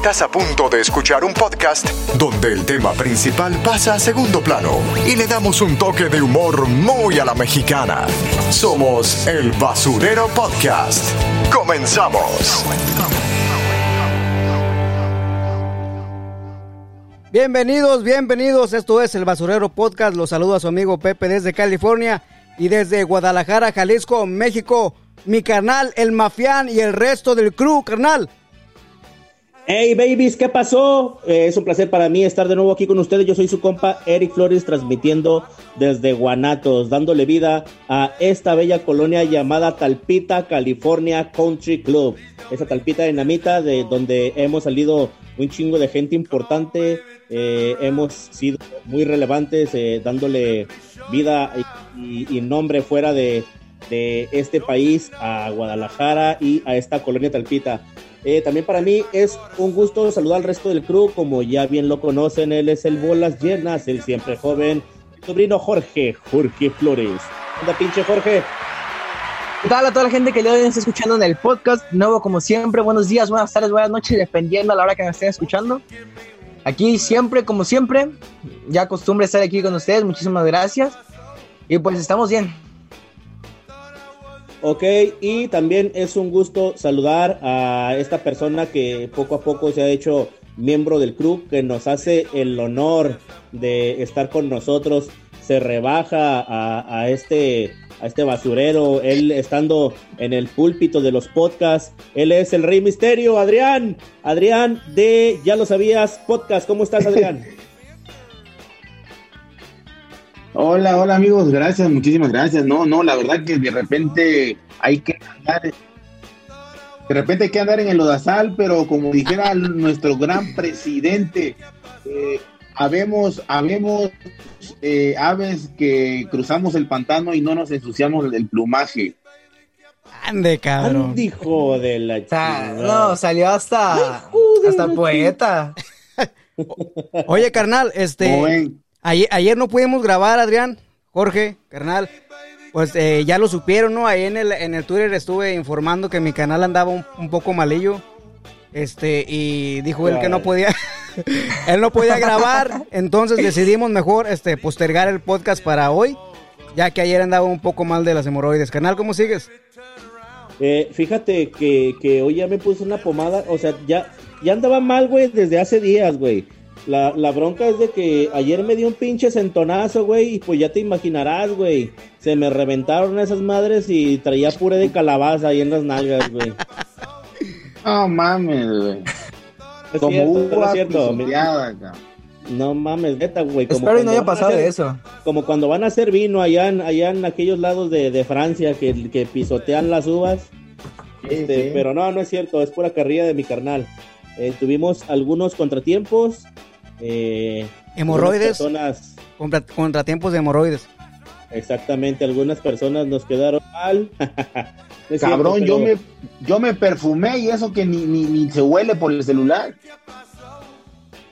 Estás a punto de escuchar un podcast donde el tema principal pasa a segundo plano y le damos un toque de humor muy a la mexicana. Somos el Basurero Podcast. Comenzamos. Bienvenidos, bienvenidos. Esto es el Basurero Podcast. Los saludo a su amigo Pepe desde California y desde Guadalajara, Jalisco, México. Mi carnal, el Mafián y el resto del crew, carnal. Hey babies, ¿qué pasó? Eh, es un placer para mí estar de nuevo aquí con ustedes. Yo soy su compa Eric Flores transmitiendo desde Guanatos, dándole vida a esta bella colonia llamada Talpita, California Country Club. Esa Talpita dinamita de donde hemos salido un chingo de gente importante, eh, hemos sido muy relevantes eh, dándole vida y, nombre fuera de, de este país a Guadalajara y a esta colonia Talpita. Eh, también para mí es un gusto saludar al resto del crew, como ya bien lo conocen, él es el Bolas Llenas, el siempre joven sobrino Jorge, Jorge Flores. Anda, pinche Jorge. ¿Qué tal a toda la gente que le está escuchando en el podcast? Nuevo como siempre, buenos días, buenas tardes, buenas noches, dependiendo a la hora que me estén escuchando. Aquí siempre, como siempre, ya costumbre estar aquí con ustedes, muchísimas gracias. Y pues estamos bien. Ok, y también es un gusto saludar a esta persona que poco a poco se ha hecho miembro del club, que nos hace el honor de estar con nosotros. Se rebaja a, este, a este basurero, él estando en el púlpito de los podcasts. Él es el Rey Misterio, Adrián. Adrián de Ya lo sabías, podcast. ¿Cómo estás, Adrián? Hola, hola amigos, gracias, muchísimas gracias. No, no, la verdad que de repente hay que andar, de repente hay que andar en el odasal, pero como dijera nuestro gran presidente, eh, habemos, habemos eh, aves que cruzamos el pantano y no nos ensuciamos del plumaje. Ande, cabrón. Dijo de la chica. No, salió hasta, hasta poeta. Oye, carnal, este. Ayer, no pudimos grabar, Adrián, Jorge, carnal. Pues eh, ya lo supieron, ¿no? Ahí en el, en el Twitter estuve informando que mi canal andaba un, poco malillo. Este, y dijo él que no podía, él no podía grabar, entonces decidimos mejor este, postergar el podcast para hoy, ya que ayer andaba un poco mal de las hemorroides. Canal, ¿cómo sigues? Eh, fíjate que, que hoy ya me puse una pomada, o sea, ya, ya andaba mal, güey, desde hace días, güey. La, la, bronca es de que ayer me dio un pinche centonazo, güey, y pues ya te imaginarás, güey. Se me reventaron esas madres y traía puré de calabaza ahí en las nalgas, güey. No mames, güey. Como cierto, cierto. No mames, neta, güey. Espero y no haya pasado de eso. Como cuando van a hacer vino allá en, allá en aquellos lados de, de Francia que, que, pisotean las uvas. este, Pero no, no es cierto, es pura carrilla de mi carnal. Eh, tuvimos algunos contratiempos, eh, hemorroides. Personas, contratiempos de hemorroides. Exactamente, algunas personas nos quedaron mal. Cabrón, yo, me, yo me perfumé y eso que ni, ni, se huele por el celular.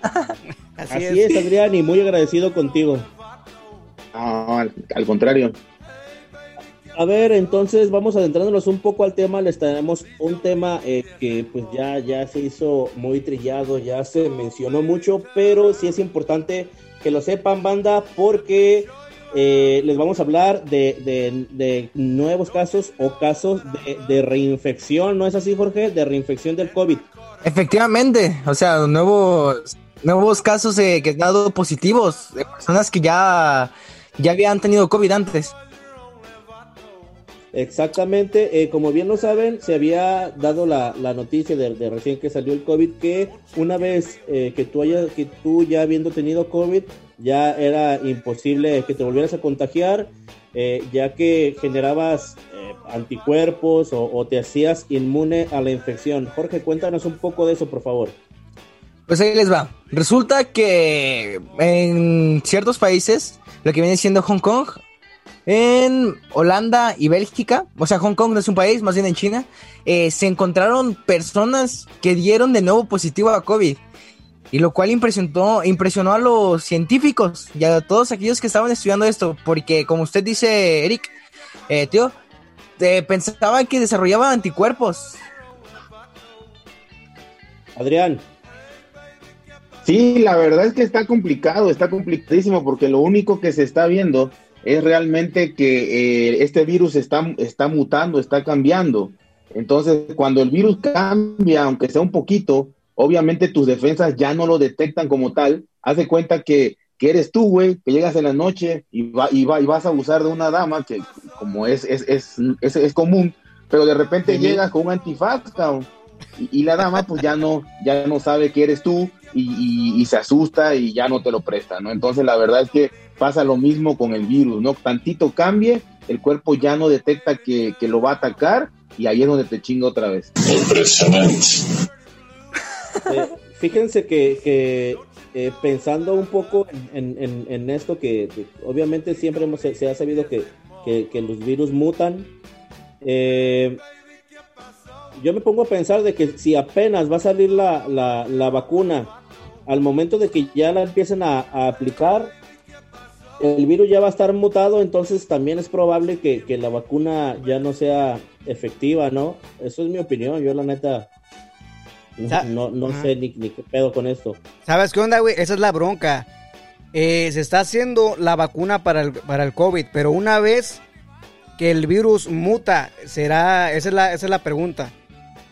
Así, es. Adrián, y muy agradecido contigo. al contrario. A ver, entonces vamos adentrándonos un poco al tema. Les tenemos un tema eh, que pues ya, ya se hizo muy trillado, ya se mencionó mucho, pero sí es importante que lo sepan, banda, porque eh, les vamos a hablar de, nuevos casos o casos de, reinfección, ¿no es así, Jorge? De reinfección del COVID. Efectivamente, o sea, nuevos, nuevos casos que han dado positivos de personas que ya, ya habían tenido COVID antes. Exactamente, eh, como bien lo saben, se había dado la, noticia de, recién que salió el COVID que una vez eh, que, tú hayas, que tú ya habiendo tenido COVID, ya era imposible que te volvieras a contagiar, eh, ya que generabas anticuerpos o, o, te hacías inmune a la infección. Jorge, cuéntanos un poco de eso, por favor. Pues ahí les va. Resulta que en ciertos países, lo que viene siendo Hong Kong, en Holanda y Bélgica, o sea, Hong Kong no es un país, más bien en China, eh, se encontraron personas que dieron de nuevo positivo a COVID. Y lo cual impresionó, impresionó a los científicos y a todos aquellos que estaban estudiando esto, porque como usted dice, Eric, eh, tío, eh, pensaba que desarrollaba anticuerpos. Adrián, Sí, la verdad es que está complicado, está complicadísimo porque lo único que se está viendo es realmente que eh, este virus está, está mutando, está cambiando. Entonces, cuando el virus cambia, aunque sea un poquito, obviamente tus defensas ya no lo detectan como tal. Haz de cuenta que, eres tú, güey, que llegas en la noche y, va, y, va, y vas a abusar de una dama, que como es, es, es, es, común, pero de repente llegas con un antifaz, y, la dama pues ya no, ya no sabe que eres tú y, se asusta y ya no te lo presta, ¿no? Entonces la verdad es que pasa lo mismo con el virus, ¿no? Tantito cambie, el cuerpo ya no detecta que, lo va a atacar y ahí es donde te chinga otra vez. Eh, fíjense que, eh, pensando un poco en, esto, que, obviamente siempre hemos, se, ha sabido que, los virus mutan, eh, yo me pongo a pensar de que si apenas va a salir la, la, vacuna, al momento de que ya la empiecen a, aplicar, el virus ya va a estar mutado, entonces también es probable que, la vacuna ya no sea efectiva, ¿no? Eso es mi opinión, yo la neta no, no, sé ni, qué pedo con esto. ¿Sabes qué onda, güey? Esa es la bronca. Eh, se está haciendo la vacuna para el, para el COVID, pero una vez que el virus muta, será, esa es la, esa es la pregunta.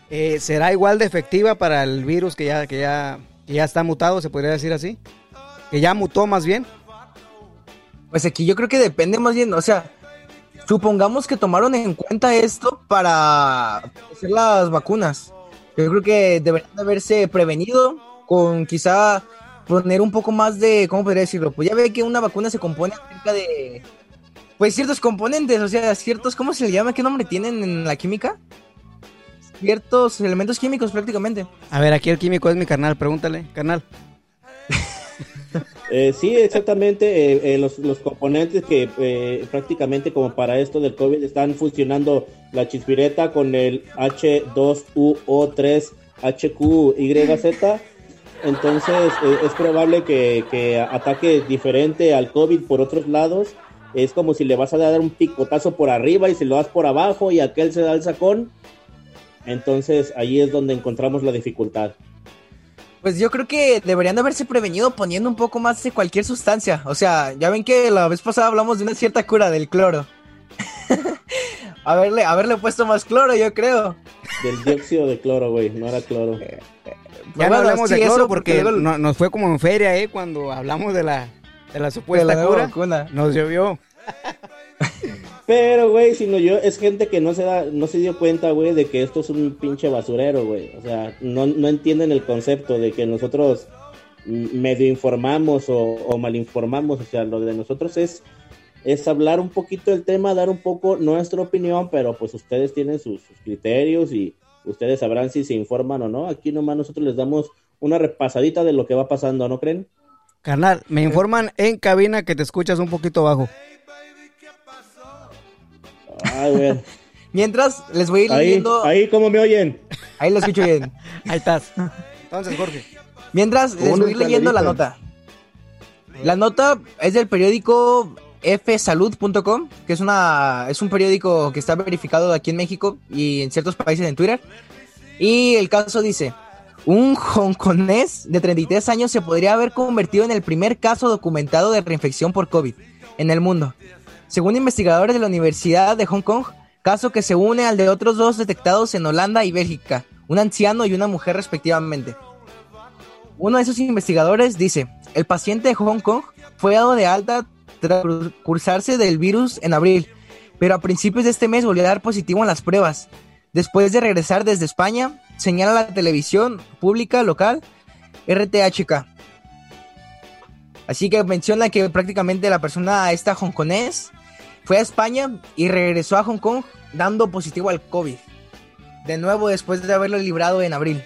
Eh, ¿será igual de efectiva para el virus que ya, que ya, ya está mutado, se podría decir así? Que ya mutó más bien. Pues aquí yo creo que depende más bien, o sea, supongamos que tomaron en cuenta esto para hacer las vacunas. Yo creo que deberían de haberse prevenido con quizá poner un poco más de, ¿cómo podría decirlo? Pues ya ve que una vacuna se compone acerca de, pues ciertos componentes, o sea, ciertos, ¿cómo se le llama? ¿Qué nombre tienen en la química? Ciertos elementos químicos prácticamente. A ver, aquí el químico es mi carnal, pregúntale, carnal. Eh, sí, exactamente. Eh, eh, los, componentes que prácticamente como para esto del COVID están funcionando la chispireta con el H2UO3HQYZ. Entonces es probable que, que, ataque diferente al COVID por otros lados. Es como si le vas a dar un picotazo por arriba y si lo das por abajo y aquel se da el sacón. Entonces ahí es donde encontramos la dificultad. Pues yo creo que deberían de haberse prevenido poniendo un poco más de cualquier sustancia. O sea, ya ven que la vez pasada hablamos de una cierta cura del cloro. haberle, haberle puesto más cloro, yo creo. Del dióxido de cloro, güey, no era cloro. Eh, eh, ya no hablamos de cloro porque nos fue como en feria, ¿eh? Cuando hablamos de la, de la supuesta cura. Nos llovió. Pero, güey, si no yo, es gente que no se da, no se dio cuenta, güey, de que esto es un pinche basurero, güey. O sea, no, entienden el concepto de que nosotros medio informamos o, o malinformamos. O sea, lo de nosotros es, es hablar un poquito del tema, dar un poco nuestra opinión, pero pues ustedes tienen sus, criterios y ustedes sabrán si se informan o no. Aquí nomás nosotros les damos una repasadita de lo que va pasando, ¿no creen? Carnal, me informan en cabina que te escuchas un poquito bajo. Mientras, les voy a ir ahí, leyendo. Ahí, ¿cómo me oyen? Ahí lo escucho bien. ahí estás. Entonces, Jorge. Mientras, les voy a ir leyendo la nota. La nota es del periódico fsalud.com, que es, una, es un periódico que está verificado aquí en México y en ciertos países en Twitter. Y el caso dice, un hongkonés de 33 años se podría haber convertido en el primer caso documentado de reinfección por COVID en el mundo según investigadores de la Universidad de Hong Kong, caso que se une al de otros dos detectados en Holanda y Bélgica, un anciano y una mujer respectivamente. Uno de esos investigadores dice, el paciente de Hong Kong fue dado de alta tras cursarse del virus en abril, pero a principios de este mes volvió a dar positivo en las pruebas. Después de regresar desde España, señala la televisión pública local RTHK. Así que menciona que prácticamente la persona esta hongkonés fue a España y regresó a Hong Kong dando positivo al COVID. De nuevo después de haberlo librado en abril.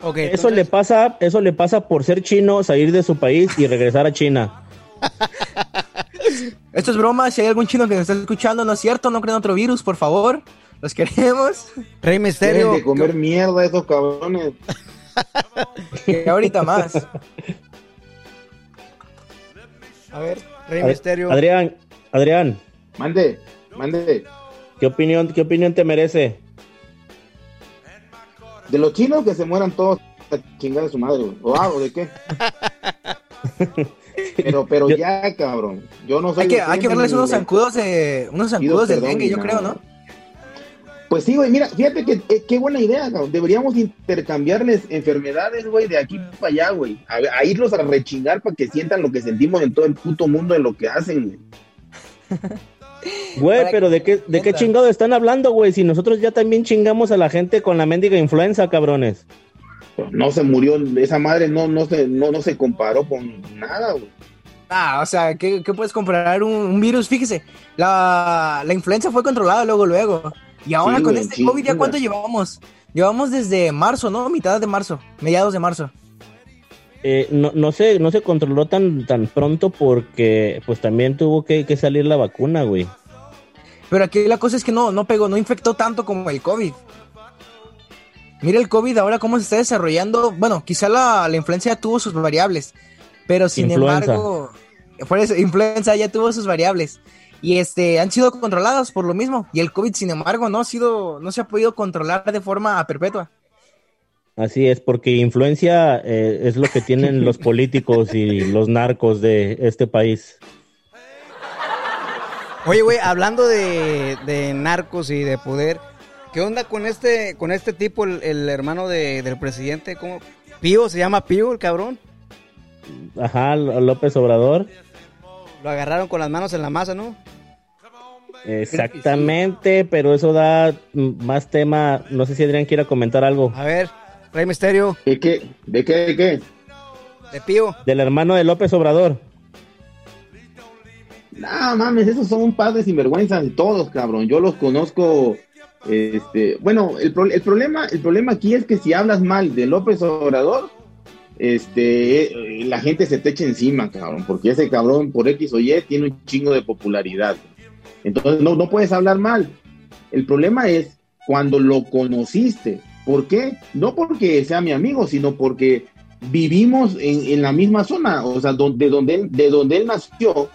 Okay, eso le pasa, eso le pasa por ser chino, salir de su país y regresar a China. Esto es broma, si hay algún chino que nos está escuchando, no es cierto, no creen otro virus, por favor. Los queremos. Rey Misterio. Tienen que comer mierda esos cabrones. que ahorita más. A ver, Rey Misterio. Adrián, Adrián. Mande, mande. ¿Qué opinión, qué opinión te merece? De los chinos que se mueran todos, chingar a su madre, ¿O, algo de qué? pero, pero ya, cabrón. Yo no sé. Hay que, hay que verles unos zancudos, de, unos zancudos del dengue, yo creo, ¿no? Pues sí, güey, mira, fíjate que eh, qué buena idea, cabrón. Deberíamos intercambiarles enfermedades, güey, de aquí para allá, güey. A, irlos a rechingar para que sientan lo que sentimos en todo el puto mundo de lo que hacen, güey. Güey, pero ¿de qué, ¿de qué chingado están hablando, güey? Si nosotros ya también chingamos a la gente con la mendiga influenza, cabrones. No se murió, esa madre no, no, se, no, no se comparó con nada, güey. Ah, o sea, ¿qué, puedes comparar un, virus? Fíjese, la, la influenza fue controlada luego, luego. Y ahora con este COVID, ¿ya cuánto llevamos? Llevamos desde marzo, ¿no? Mitad de marzo, mediados de marzo. Eh, no, no, se, no se controló tan, tan pronto porque pues también tuvo que, salir la vacuna, güey. Pero aquí la cosa es que no, no pegó, no infectó tanto como el COVID. Mira el COVID ahora cómo se está desarrollando. Bueno, quizá la, la influencia tuvo sus variables, pero sin embargo, por eso, influenza ya tuvo sus variables y este han sido controladas por lo mismo y el COVID sin embargo no ha sido no se ha podido controlar de forma perpetua así es porque influencia eh, es lo que tienen los políticos y los narcos de este país. Oye güey hablando de, narcos y de poder qué onda con este con este tipo el, hermano del presidente cómo Pío se llama Pío el cabrón ajá López Obrador. Lo agarraron con las manos en la masa, ¿no? Exactamente, pero eso da más tema. No sé si Adrián quiera comentar algo. A ver, Rey Misterio. ¿De qué? ¿De qué? ¿De qué? De Pío. Del hermano de López Obrador. No mames, esos son un par de sinvergüenzas de todos, cabrón. Yo los conozco. Este, bueno, el, el, problema, el problema aquí es que si hablas mal de López Obrador, este, eh, la gente se te echa encima, cabrón, porque ese cabrón por X o Y tiene un chingo de popularidad. Entonces no, no puedes hablar mal. El problema es cuando lo conociste. ¿Por qué? No porque sea mi amigo, sino porque vivimos en, la misma zona, o sea, de donde él, de donde él nació,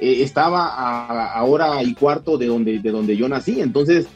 eh, estaba a, hora y cuarto de donde, de donde yo nací. Entonces,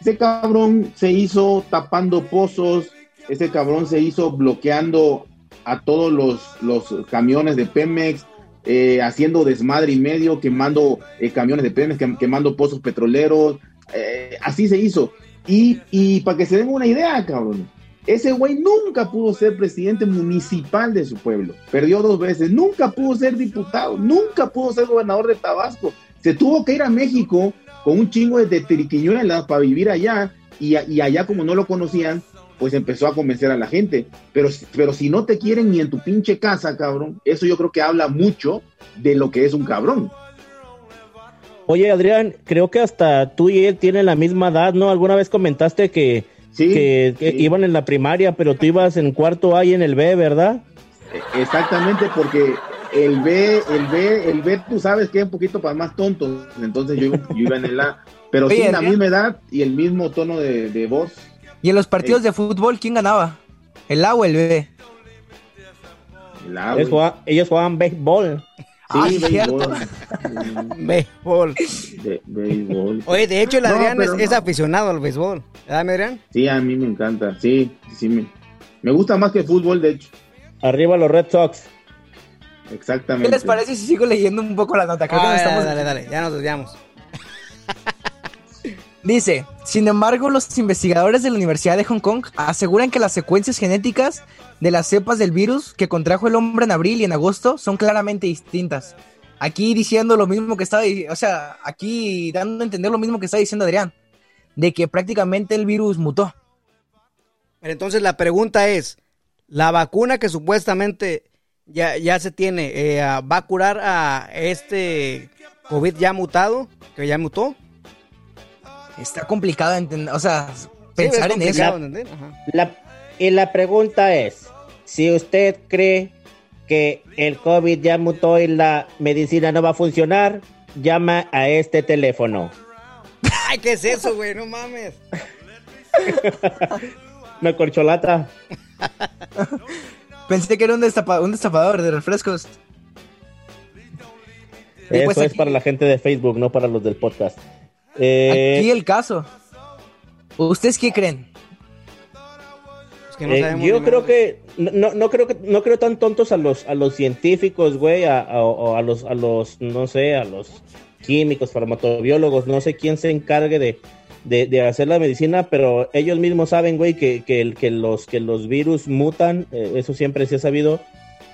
ese cabrón se hizo tapando pozos, ese cabrón se hizo bloqueando a todos los, los camiones de Pemex, eh, haciendo desmadre y medio, quemando eh, camiones de Pemex, quemando pozos petroleros, eh, así se hizo. Y, para que se den una idea, cabrón, ese güey nunca pudo ser presidente municipal de su pueblo, perdió dos veces, nunca pudo ser diputado, nunca pudo ser gobernador de Tabasco, se tuvo que ir a México con un chingo de triquiñuelas para vivir allá y, y allá como no lo conocían, pues empezó a convencer a la gente. Pero, pero si no te quieren ni en tu pinche casa, cabrón, eso yo creo que habla mucho de lo que es un cabrón. Oye, Adrián, creo que hasta tú y él tienen la misma edad, ¿no? Alguna vez comentaste que, que, iban en la primaria, pero tú ibas en cuarto A y en el B, ¿verdad? E, exactamente, porque el B, el B, el B, tú sabes que es un poquito para más tontos, entonces yo, iba en el A, pero sí, la misma edad y el mismo tono de, de voz. ¿Y en los partidos de fútbol quién ganaba? ¿El A o el B? El A, ellos, jugaban, béisbol. Ah, sí, béisbol. béisbol. béisbol. Oye, de hecho el Adrián es, aficionado al béisbol. ¿Verdad, Adrián? Sí, a mí me encanta. Sí, sí, me, me gusta más que el fútbol, de hecho. Arriba los Red Sox. Exactamente. ¿Qué les parece si sigo leyendo un poco la nota? Ah, dale, dale, ya nos desviamos. Dice, sin embargo, los investigadores de la Universidad de Hong Kong aseguran que las secuencias genéticas de las cepas del virus que contrajo el hombre en abril y en agosto son claramente distintas. Aquí diciendo lo mismo que estaba, o sea, aquí dando a entender lo mismo que está diciendo Adrián, de que prácticamente el virus mutó. Entonces la pregunta es, ¿la vacuna que supuestamente ya, ya se tiene eh, va a curar a este COVID ya mutado, que ya mutó? Está complicado entender, o sea, pensar en eso. y la pregunta es, si usted cree que el COVID ya mutó y la medicina no va a funcionar, llama a este teléfono. Ay, ¿qué es eso, güey? No mames. Me corcholata. Pensé que era un, destapador de refrescos. Eso pues es para la gente de Facebook, no para los del podcast. Eh, Aquí el caso. ¿Ustedes qué creen? Eh, yo creo que no, no creo que no creo tan tontos a los a los científicos, güey, a, a, los a los no sé, a los químicos, farmacobiólogos, no sé quién se encargue de, de, hacer la medicina, pero ellos mismos saben, güey, que, que, que, los, que los virus mutan, eh, eso siempre se ha sabido.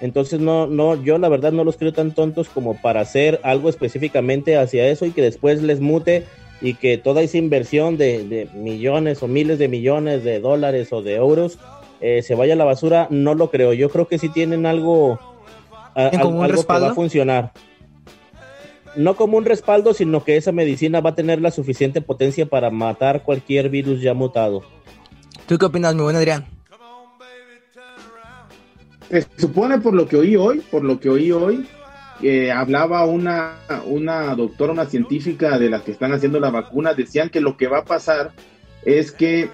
Entonces, no, no, yo la verdad no los creo tan tontos como para hacer algo específicamente hacia eso y que después les mute y que toda esa inversión de, millones o miles de millones de dólares o de euros eh, se vaya a la basura, no lo creo. Yo creo que sí tienen algo, algo que va a funcionar no como un respaldo, sino que esa medicina va a tener la suficiente potencia para matar cualquier virus ya mutado. ¿Tú qué opinas, mi buen Adrián? Se supone por lo que oí hoy, por lo que oí hoy, eh, hablaba una, una doctora, una científica de las que están haciendo la vacuna, decían que lo que va a pasar es que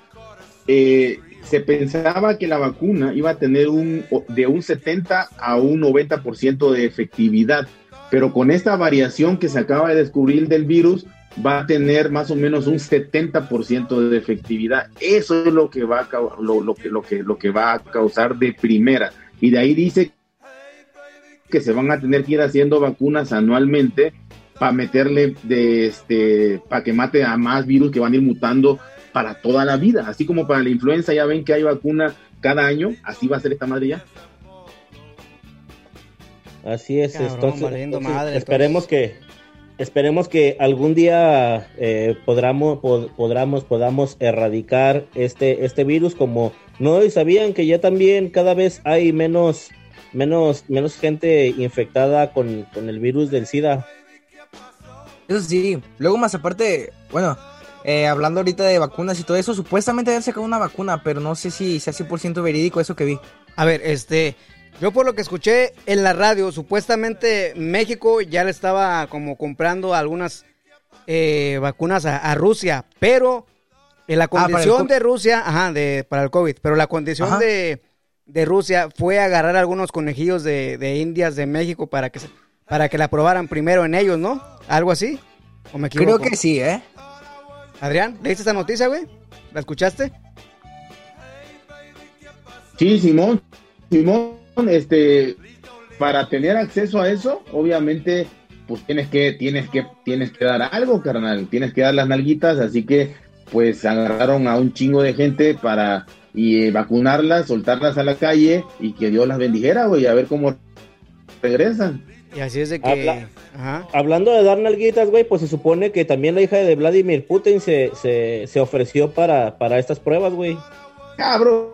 eh, se pensaba que la vacuna iba a tener un de un 70 a un 90% de efectividad pero con esta variación que se acaba de descubrir del virus, va a tener más o menos un 70% de efectividad. Eso es lo que va a lo, que, lo, que, lo que va a causar de primera. Y de ahí dice que se van a tener que ir haciendo vacunas anualmente para meterle de este para que mate a más virus que van a ir mutando para toda la vida, así como para la influenza ya ven que hay vacuna cada año, así va a ser esta madre ya. Así es, entonces, esperemos que esperemos que algún día eh, podamos, podamos erradicar este, este virus como no sabían que ya también cada vez hay menos, menos, menos gente infectada con, el virus del SIDA. Eso sí, luego más aparte, bueno, eh, hablando ahorita de vacunas y todo eso, supuestamente habían sacado una vacuna, pero no sé si sea 100% verídico eso que vi. A ver, este, yo por lo que escuché en la radio, supuestamente México ya le estaba como comprando algunas eh, vacunas a, Rusia, pero en la ah, condición de Rusia, ajá, de, para el COVID, pero la condición de, Rusia fue agarrar algunos conejillos de, indias de México para que, para que la probaran primero en ellos, ¿no? ¿Algo así? ¿O me Creo que sí, ¿eh? Adrián, ¿leíste esta noticia, güey? ¿La escuchaste? Sí, Simón. Simón este, para tener acceso a eso, obviamente, pues tienes que, tienes que, tienes que dar algo, carnal, tienes que dar las nalguitas, así que, pues agarraron a un chingo de gente para y eh, vacunarlas, soltarlas a la calle y que Dios las bendijera, güey, a ver cómo regresan. Y así es de que... Hablando de dar nalguitas, güey, pues se supone que también la hija de Vladimir Putin se, se, se ofreció para, para estas pruebas, güey. Cabrón,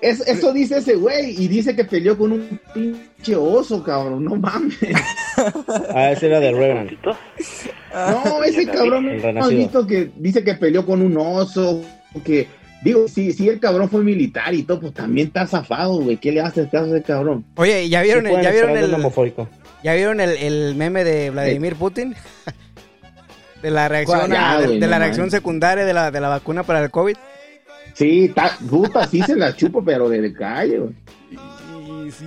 eso dice ese güey y dice que peleó con un pinche oso, cabrón. No mames. Ah, ese era de Revenant. No, ese cabrón visto que dice que peleó con un oso. Que digo, si, si el cabrón fue militar y todo, pues también está zafado, güey. ¿Qué le hace este caso a ese cabrón? Oye, ¿ya vieron, el, ¿ya vieron el, ¿ya vieron el, meme de Vladimir Putin? de la reacción, de, la reacción secundaria de la, de la vacuna para el COVID. Sí, puta, sí se la chupo, pero de calle, güey. Sí, sí.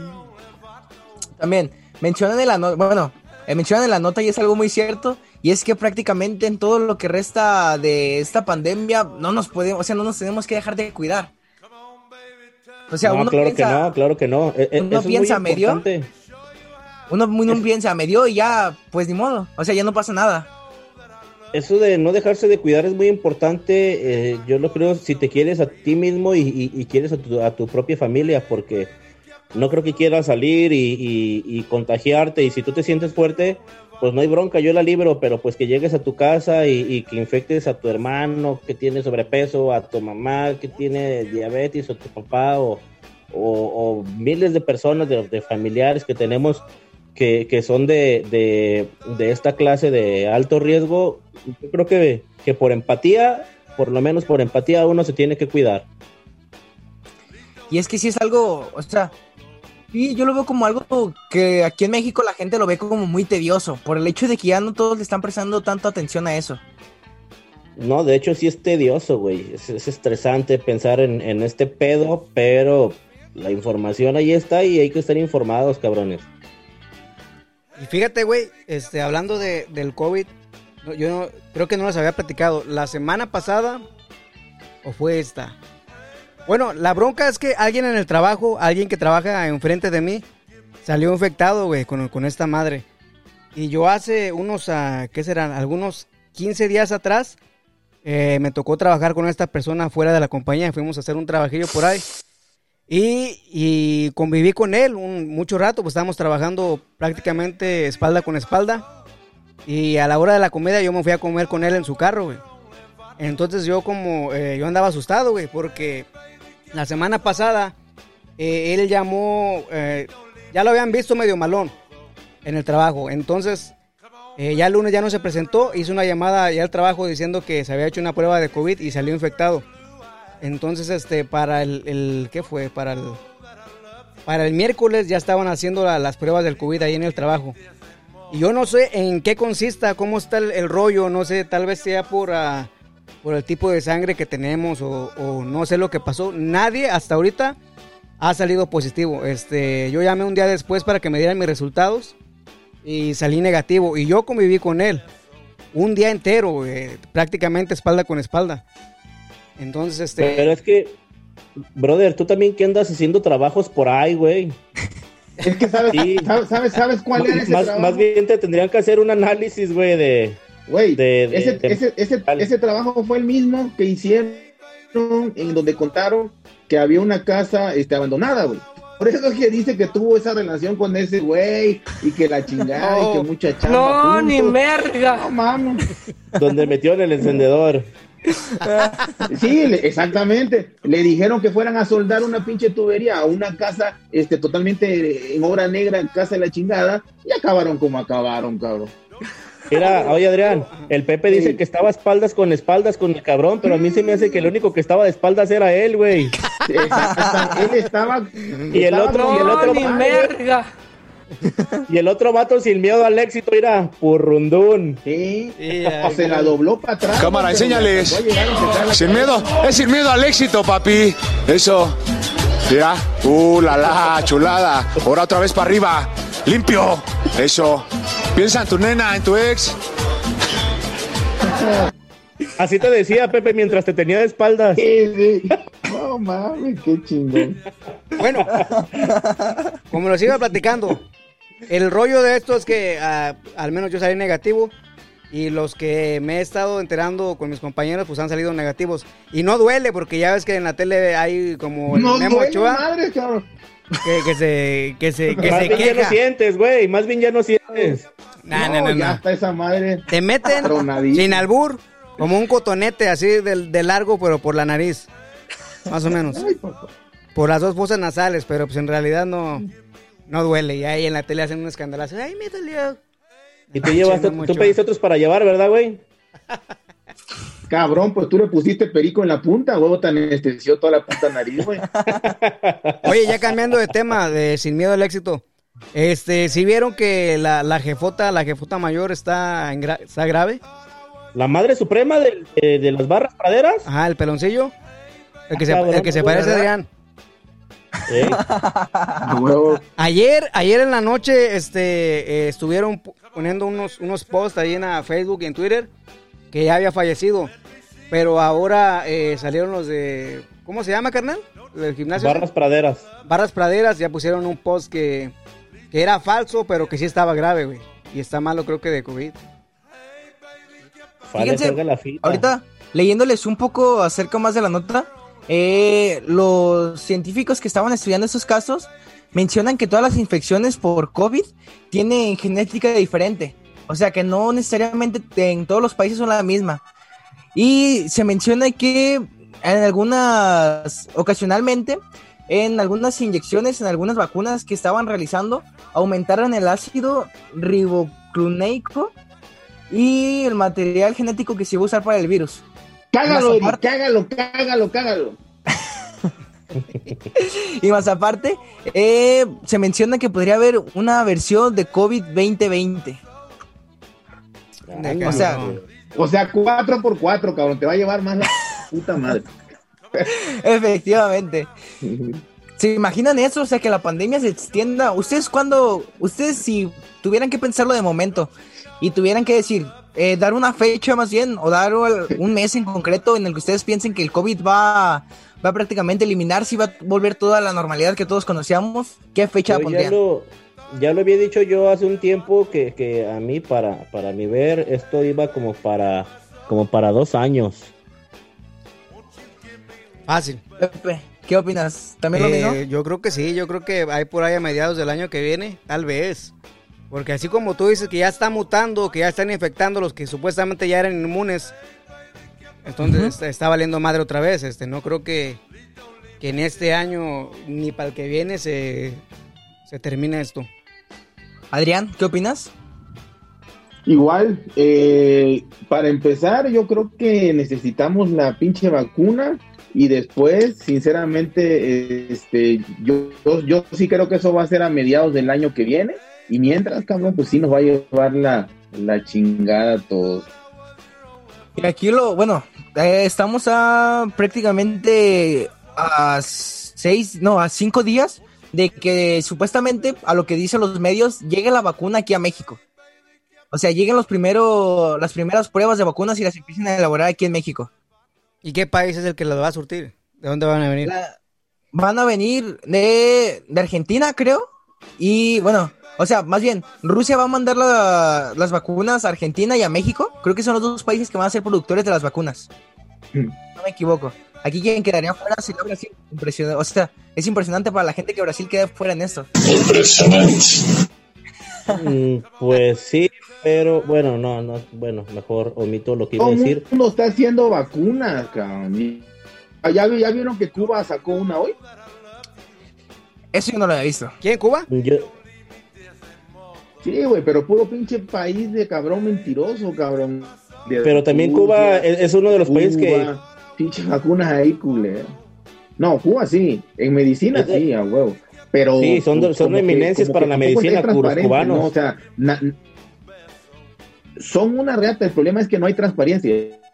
También, mencionan en la nota, bueno, eh, mencionan en la nota y es algo muy cierto, y es que prácticamente en todo lo que resta de esta pandemia no nos podemos, o sea, no nos tenemos que dejar de cuidar. O sea, uno claro piensa, que no, claro que no. E, e, uno piensa medio. Uno, uno piensa medio y ya, pues ni modo. O sea, ya no pasa nada eso de no dejarse de cuidar es muy importante. Eh, yo lo creo si te quieres a ti mismo y, quieres a tu, propia familia, porque no creo que quieras salir y, contagiarte. Y si tú te sientes fuerte, pues no hay bronca, yo la libro, pero pues que llegues a tu casa y, que infectes a tu hermano que tiene sobrepeso, a tu mamá que tiene diabetes, o tu papá, o, miles de personas, de familiares que tenemos que, son de, de, esta clase de alto riesgo, yo creo que, que por empatía, por lo menos por empatía, uno se tiene que cuidar. Y es que si es algo, o sea, sí, yo lo veo como algo que aquí en México la gente lo ve como muy tedioso, por el hecho de que ya no todos le están prestando tanto atención a eso. No, de hecho sí es tedioso, güey. Es, estresante pensar en, en, este pedo, pero la información ahí está y hay que estar informados, cabrones. Y fíjate, güey, este, hablando de, del COVID, yo creo que no les había platicado. La semana pasada, o fue esta, Bueno, la bronca es que alguien en el trabajo, alguien que trabaja enfrente de mí, salió infectado, güey, con, con, esta madre. Y yo hace unos, uh, ¿qué serán? Algunos 15 días atrás, eh, me tocó trabajar con esta persona fuera de la compañía. Fuimos a hacer un trabajillo por ahí. Y, y conviví con él un, mucho rato, pues estábamos trabajando prácticamente espalda con espalda. Y a la hora de la comida yo me fui a comer con él en su carro, güey. Entonces yo como, eh, yo andaba asustado, güey, porque la semana pasada eh, él llamó, eh, ya lo habían visto medio malón en el trabajo. Entonces ya el lunes ya no se presentó, hizo una llamada ya al trabajo diciendo que se había hecho una prueba de COVID y salió infectado. Entonces, este, para el, ¿qué fue? Para el, para el miércoles ya estaban haciendo las pruebas del COVID ahí en el trabajo. Y yo no sé en qué consista, cómo está el, rollo, no sé, tal vez sea por, ah, por el tipo de sangre que tenemos o, o, no sé lo que pasó. Nadie hasta ahorita ha salido positivo. Este, yo llamé un día después para que me dieran mis resultados y salí negativo. Y yo conviví con él un día entero, eh, prácticamente espalda con espalda. Entonces, este. Pero es que, brother, tú también que andas haciendo trabajos por ahí, güey. Es que sabes, sabes, sabes, cuál es ese más, trabajo? más bien te tendrían que hacer un análisis, güey, de. Güey, ese, ese, ese, ese trabajo fue el mismo que hicieron en donde contaron que había una casa este, abandonada, güey. Por eso es que dice que tuvo esa relación con ese güey y que la chingada y que mucha chamba. No, juntos. ni merga. No mames. Donde metió en el encendedor. Sí, le- exactamente. Le dijeron que fueran a soldar una pinche tubería a una casa este, totalmente en obra negra, en casa de la chingada, y acabaron como acabaron, cabrón. Mira, oye Adrián, el Pepe dice que estaba espaldas con espaldas con el cabrón, pero a mí se me hace que el único que estaba de espaldas era él, güey. Él estaba. Y el estaba otro- y el No, otro ni merga. Y el otro vato sin miedo al éxito, mira, purrundún. Sí, se la dobló para atrás. Cámara, enséñales. Sin miedo, es sin miedo al éxito, papi. Eso. Ya. Uh, la la, chulada. Ahora otra vez para arriba. Limpio. Eso. Piensa en tu nena, en tu ex. Así te decía Pepe mientras te tenía de espaldas. Sí, sí. No mames, qué chingón. Bueno, como les iba platicando, el rollo de esto es que ah, al menos yo salí negativo y los que me he estado enterando con mis compañeros pues han salido negativos. Y no duele porque ya ves que en la tele hay como el No Memo duele Ochoa madre, cabrón. Que, que se, que se, que más se bien ya no queja. sientes, güey, más bien ya no sientes. Nah, no, ya nah. está esa madre. Te meten sin albur, como un cotonete así de, de largo, pero por la nariz. Más o menos. Ay. Por las dos fosas nasales, pero pues en realidad no, no duele. Y ahí en la tele hacen un escandalazo. Ay, me dolió. Y tú llevaste, tú pediste otros para llevar, ¿verdad, güey? Cabrón, pues tú le pusiste perico en la punta, huevo, te anestesió toda la puta nariz, güey. Oye, ya cambiando de tema, de Sin Miedo al Éxito. Este, si vieron que la, la jefota, la jefota mayor está, en gra- está grave? La madre suprema de, de- de las barras praderas. Ajá, el peloncillo. El que, se, cabrón, el que se parece a. Adrián. ¿eh? Ayer, ayer en la noche, este, eh, estuvieron poniendo unos, unos posts ahí en ah, Facebook y en Twitter que ya había fallecido. Pero ahora eh, salieron los de, ¿cómo se llama, carnal? Del gimnasio. Barras praderas. Barras Praderas ya pusieron un post que, que era falso, pero que sí estaba grave, güey. Y está malo, creo que de COVID. Fíjense, la fita. Ahorita, leyéndoles un poco acerca más de la nota, eh, los científicos que estaban estudiando esos casos mencionan que todas las infecciones por COVID tienen genética diferente. O sea que no necesariamente en todos los países son la misma. Y se menciona que en algunas, ocasionalmente, en algunas inyecciones, en algunas vacunas que estaban realizando, aumentaron el ácido ribocloneico y el material genético que se iba a usar para el virus. Cágalo, aparte- cágalo, cágalo, cágalo. Y más aparte, eh, se menciona que podría haber una versión de COVID 2020. Ay, O sea, no. O sea, 4 por 4 cabrón, te va a llevar más la puta madre. Efectivamente. ¿Se imaginan eso? O sea, que la pandemia se extienda. Ustedes cuando, ustedes si tuvieran que pensarlo de momento y tuvieran que decir, eh, dar una fecha más bien, o dar un mes en concreto en el que ustedes piensen que el COVID va, va prácticamente a eliminarse y va a volver toda la normalidad que todos conocíamos. ¿Qué fecha pondrían? Ya lo, había dicho yo hace un tiempo que, que a mí, para, para mi ver, esto iba como para, como para dos años. Fácil. Pepe, ¿qué opinas? ¿También lo mismo? Eh, yo creo que sí, yo creo que hay por ahí a mediados del año que viene, tal vez. Porque así como tú dices que ya está mutando, que ya están infectando los que supuestamente ya eran inmunes, entonces está valiendo madre otra vez. Este, no creo que, que en este año ni para el que viene se, se termine esto. Adrián, ¿qué opinas? Igual, eh, para empezar, yo creo que necesitamos la pinche vacuna y después, sinceramente, este, yo, yo, sí creo que eso va a ser a mediados del año que viene. Y mientras, cabrón, pues sí nos va a llevar la, la chingada a todos. Y aquí lo, bueno, eh, estamos a prácticamente a seis, no, a cinco días de que supuestamente, a lo que dicen los medios, llegue la vacuna aquí a México. O sea, lleguen los primeros, las primeras pruebas de vacunas y las empiecen a elaborar aquí en México. ¿Y qué país es el que las va a surtir? ¿De dónde van a venir? van a venir de, de Argentina, creo. Y bueno, o sea, más bien, Rusia va a mandar las vacunas a Argentina y a México. Creo que son los dos países que van a ser productores de las vacunas. No me equivoco. Aquí quien quedaría fuera sería Brasil. Impresionante. O sea, es impresionante para la gente que Brasil quede fuera en esto. Impresionante. Mm, pues sí, pero bueno, no, no, bueno, mejor omito lo que iba a decir. Todo mundo está haciendo vacunas, cabrón. ¿Ya, ¿Ya vieron que Cuba sacó una hoy? Eso yo no lo había visto. ¿Quién, Cuba? Sí, güey, pero puro pinche país de cabrón mentiroso, cabrón. Pero también Cuba es, uno de los países que... Vacunas ahí, culero. No, Cuba sí, en medicina sí, a huevo. Pero sí, son, son eminencias para la medicina, los cubanos. O sea, son una reata. El problema es que no hay transparencia.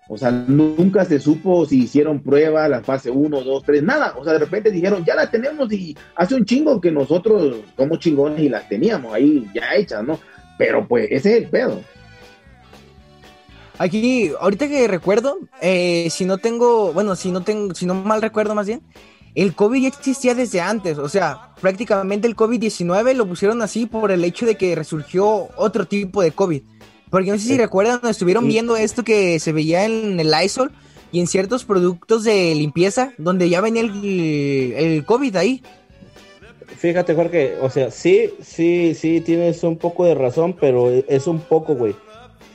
O sea, nunca se supo si hicieron pruebas, la fase 1, 2, 3, nada. O sea, de repente dijeron, ya la tenemos y hace un chingo que nosotros somos chingones y las teníamos ahí ya hechas, ¿no? Pero pues ese es el pedo. Aquí, ahorita que recuerdo, eh, si no tengo, bueno, si no tengo, si no mal recuerdo más bien, el COVID ya existía desde antes, o sea, prácticamente el COVID-19 lo pusieron así por el hecho de que resurgió otro tipo de COVID. Porque no sé si eh, recuerdan, estuvieron viendo esto que se veía en el Lysol y en ciertos productos de limpieza donde ya venía el, el COVID ahí. Fíjate, Jorge, o sea, sí, sí, sí, tienes un poco de razón, pero es un poco, güey.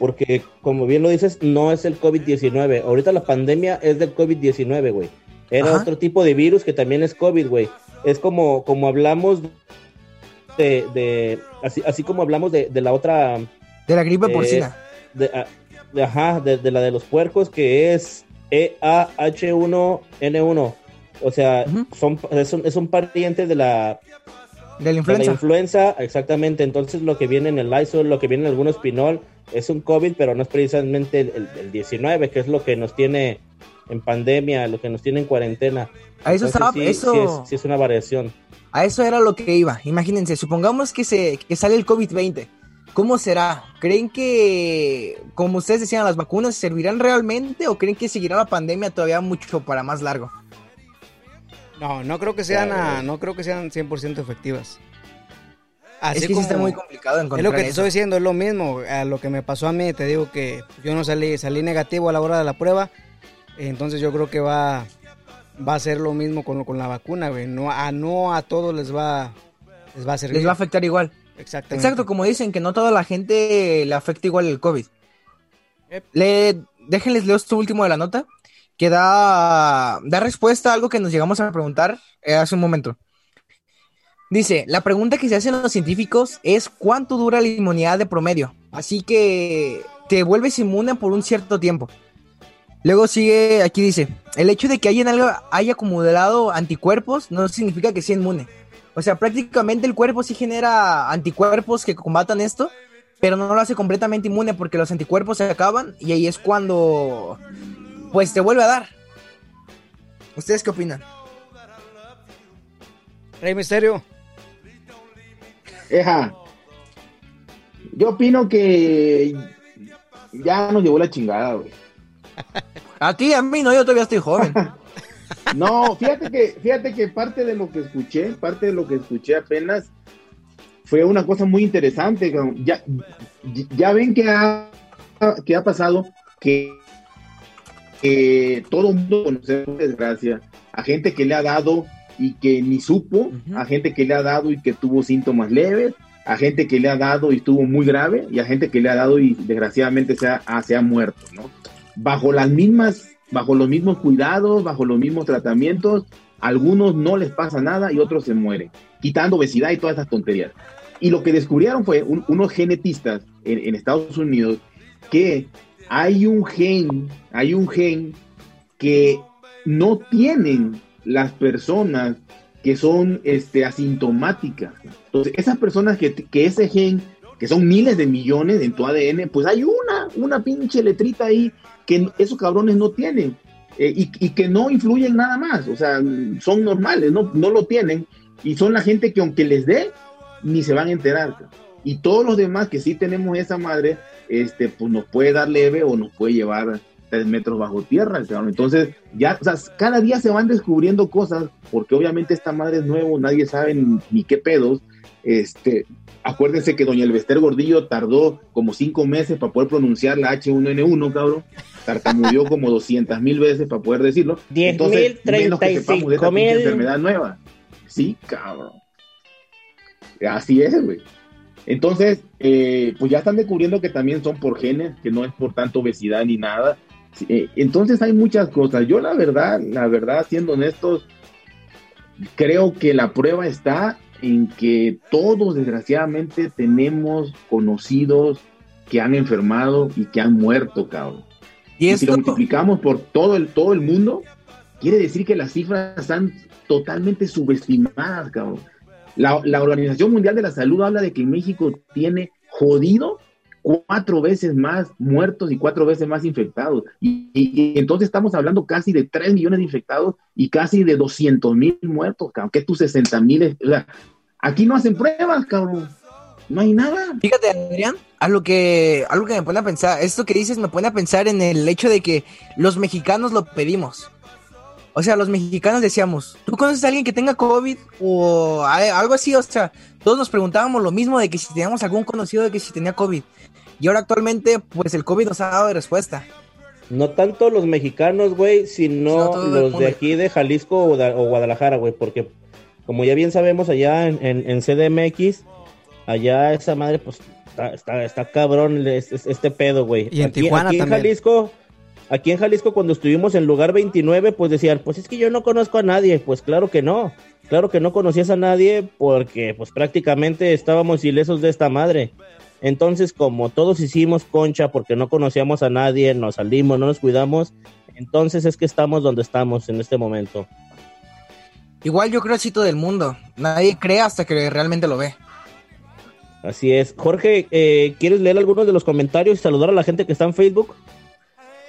Porque, como bien lo dices, no es el COVID-19. Ahorita la pandemia es del COVID-19, güey. Era otro tipo de virus que también es COVID, güey. Es como, como hablamos de, de así, así como hablamos de, de la otra de la gripe porcina. Ah, de, ajá, de, la de los puercos que es EAH1N1. O sea, son, es, un, pariente de la, de la influenza. influenza, exactamente. Entonces lo que viene en el Lysol, lo que viene en algunos pinol, es un COVID, pero no es precisamente el, 19, que es lo que nos tiene en pandemia, lo que nos tiene en cuarentena. A eso estaba, eso... Sí es, una variación. A eso era lo que iba. Imagínense, supongamos que, se, que sale el COVID-20 ¿Cómo será? ¿Creen que, como ustedes decían, las vacunas servirán realmente o creen que seguirá la pandemia todavía mucho para más largo? No, no creo que sean, no creo que sean 100% efectivas. Así es que está muy complicado encontrar Es lo que te estoy diciendo, es lo mismo. A lo que me pasó a mí, te digo que yo no salí, salí negativo a la hora de la prueba. Entonces yo creo que va, va a ser lo mismo con, con la vacuna, güey. No a, no a todos les va, les va a servir. Les va a afectar igual. Exacto, como dicen que no toda la gente le afecta igual el COVID. Le, déjenles leo esto último de la nota, que da, da respuesta a algo que nos llegamos a preguntar eh, hace un momento. Dice, la pregunta que se hacen los científicos es cuánto dura la inmunidad de promedio. Así que te vuelves inmune por un cierto tiempo. Luego sigue, aquí dice, el hecho de que alguien haya acumulado anticuerpos no significa que sea inmune. O sea, prácticamente el cuerpo sí genera anticuerpos que combatan esto, pero no lo hace completamente inmune porque los anticuerpos se acaban y ahí es cuando pues te vuelve a dar. ¿Ustedes qué opinan? Rey Misterio. Eja. Yo opino que ya nos llevó la chingada, güey. A ti, a mí no, yo todavía estoy joven. No, fíjate que, fíjate que parte de lo que escuché, parte de lo que escuché apenas fue una cosa muy interesante. Ya, ya ven que ha, que ha pasado que todo el mundo conoce desgracia a gente que le ha dado y que ni supo, a gente que le ha dado y que tuvo síntomas leves, a gente que le ha dado y estuvo muy grave, y a gente que le ha dado y desgraciadamente se ha, se ha muerto, ¿no? Bajo las mismas, bajo los mismos cuidados, bajo los mismos tratamientos, algunos no les pasa nada y otros se mueren, quitando obesidad y todas esas tonterías. Y lo que descubrieron fue unos genetistas en, en Estados Unidos que hay un gen, hay un gen que no tienen las personas que son este, asintomáticas. Entonces, esas personas que, que ese gen, que son miles de millones en tu ADN, pues hay una, una pinche letrita ahí que esos cabrones no tienen eh, y, y, que no influyen nada más. O sea, son normales, no, no lo tienen y son la gente que aunque les dé, ni se van a enterar. Y todos los demás que sí tenemos esa madre, este, pues nos puede dar leve o nos puede llevar tres metros bajo tierra, Entonces, ya, o sea, cada día se van descubriendo cosas, porque obviamente esta madre es nuevo, nadie sabe ni, qué pedos. Este, acuérdense que doña Elvester Gordillo tardó como cinco meses para poder pronunciar la H1N1, cabrón. Tartamudeó como 200 mil veces para poder decirlo. 10 mil, 35 mil. enfermedad nueva. Sí, cabrón. Así es, güey. Entonces, eh, pues ya están descubriendo que también son por genes, que no es por tanto obesidad ni nada. Eh, entonces hay muchas cosas. Yo la verdad, la verdad, siendo honestos, creo que la prueba está en que todos desgraciadamente tenemos conocidos que han enfermado y que han muerto, cabrón. Y, si lo multiplicamos por todo el, todo el mundo, quiere decir que las cifras están totalmente subestimadas, cabrón. La, la Organización Mundial de la Salud habla de que México tiene jodido cuatro veces más muertos y cuatro veces más infectados. Y, entonces estamos hablando casi de tres millones de infectados y casi de 200 mil muertos, cabrón. Que tus 60 mil. Aquí no hacen pruebas, cabrón. No hay nada. Fíjate, Adrián, algo que, algo que me pone a pensar, esto que dices me pone a pensar en el hecho de que los mexicanos lo pedimos. O sea, los mexicanos decíamos, ¿tú conoces a alguien que tenga COVID? O algo así, o sea, todos nos preguntábamos lo mismo de que si teníamos algún conocido de que si tenía COVID. Y ahora actualmente, pues el COVID nos ha dado de respuesta. No tanto los mexicanos, güey, sino los de aquí de Jalisco o, Guadalajara, güey, porque como ya bien sabemos allá en, CDMX, allá esa madre, pues está, está, cabrón este pedo, güey. Y en aquí, Tijuana aquí en Jalisco, aquí en Jalisco cuando estuvimos en lugar 29, pues decían, pues es que yo no conozco a nadie, pues claro que no. Claro que no conocías a nadie porque pues prácticamente estábamos ilesos de esta madre. Entonces, como todos hicimos concha porque no conocíamos a nadie, nos salimos, no nos cuidamos, entonces es que estamos donde estamos en este momento. Igual yo creo así todo el mundo. Nadie cree hasta que realmente lo ve. Así es. Jorge, eh, ¿quieres leer algunos de los comentarios y saludar a la gente que está en Facebook?